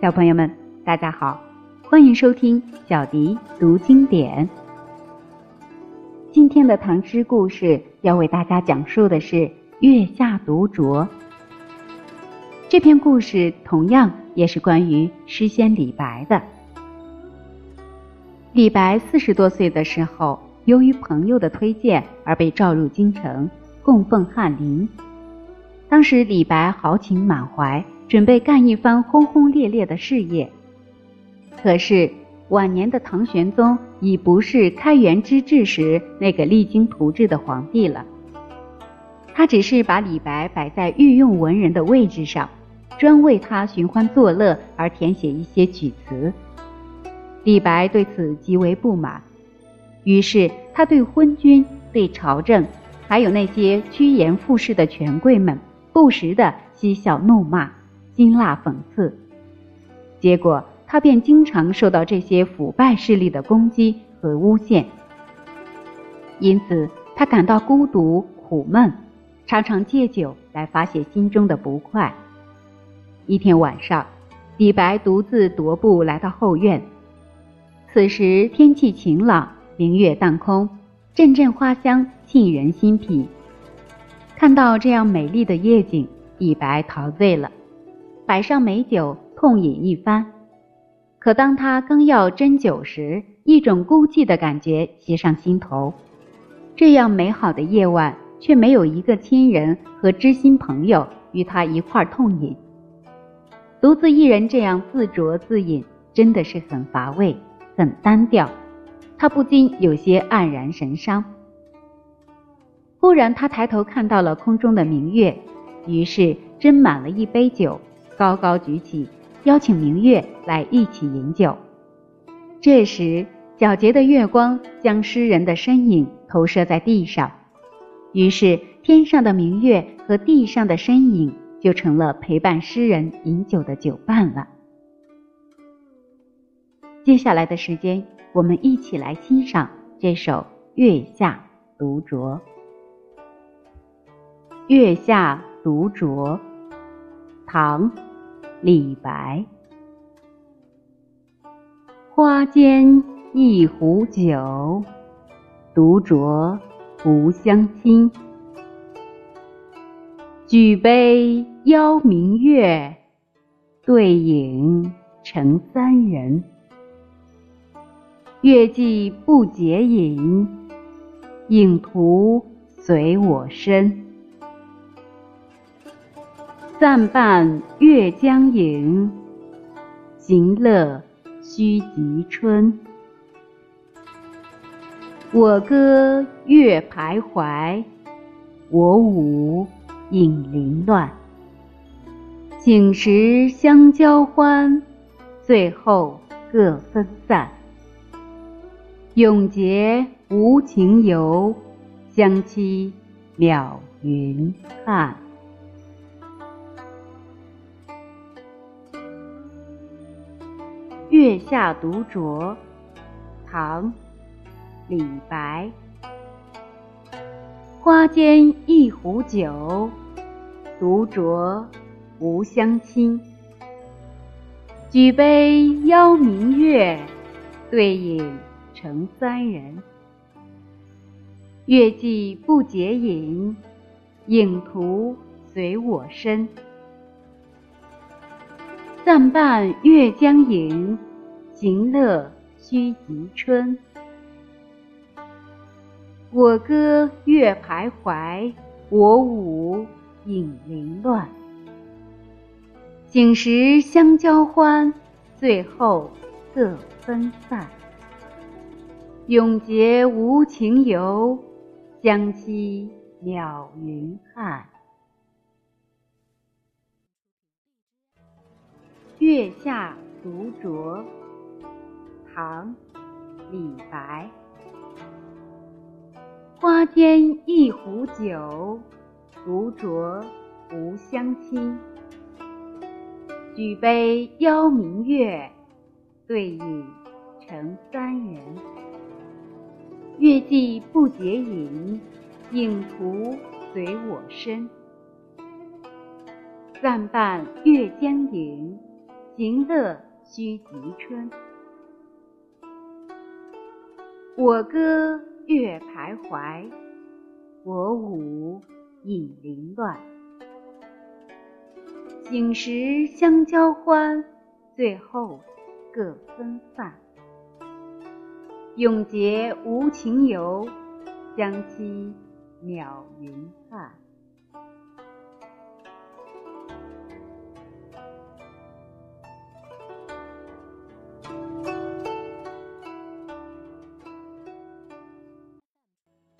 小朋友们，大家好，欢迎收听小迪读经典。今天的唐诗故事要为大家讲述的是《月下独酌》。这篇故事同样也是关于诗仙李白的。李白四十多岁的时候，由于朋友的推荐而被召入京城，供奉翰林。当时李白豪情满怀，准备干一番轰轰烈烈的事业。可是晚年的唐玄宗已不是开元之治时那个励精图治的皇帝了，他只是把李白摆在御用文人的位置上，专为他寻欢作乐而填写一些曲词。李白对此极为不满，于是他对昏君、对朝政，还有那些趋炎附势的权贵们，不时的嬉笑怒骂、辛辣讽刺。结果他便经常受到这些腐败势力的攻击和诬陷，因此他感到孤独苦闷，常常借酒来发泄心中的不快。一天晚上，李白独自踱步来到后院。此时天气晴朗，明月当空，阵阵花香沁人心脾。看到这样美丽的夜景，李白陶醉了，摆上美酒痛饮一番。可当他刚要斟酒时，一种孤寂的感觉袭上心头。这样美好的夜晚，却没有一个亲人和知心朋友与他一块痛饮，独自一人这样自酌自饮，真的是很乏味。很单调，他不禁有些黯然神伤。忽然，他抬头看到了空中的明月，于是斟满了一杯酒，高高举起，邀请明月来一起饮酒。这时，皎洁的月光将诗人的身影投射在地上，于是天上的明月和地上的身影就成了陪伴诗人饮酒的酒伴了。接下来的时间，我们一起来欣赏这首《月下独酌》。《月下独酌》，唐·李白。花间一壶酒，独酌无相亲。举杯邀明月，对影成三人。月既不解饮，影徒随我身。暂伴月将影，行乐须及春。我歌月徘徊，我舞影零乱。醒时相交欢，醉后各分散。永结无情游，相期邈云汉。《月下独酌》唐·李白。花间一壶酒，独酌无相亲。举杯邀明月，对影。成三人，月既不解饮，影徒随我身。暂伴月将影，行乐须及春。我歌月徘徊，我舞影零乱。醒时相交欢，醉后各分散。永结无情游，相期邈云汉。《月下独酌》唐·李白。花间一壶酒，独酌无相亲。举杯邀明月，对影成三人。月既不解饮，影徒随我身。暂伴月将影，行乐须及春。我歌月徘徊，我舞影零乱。醒时相交欢，醉后各分散。永结无情游，相期邈云汉。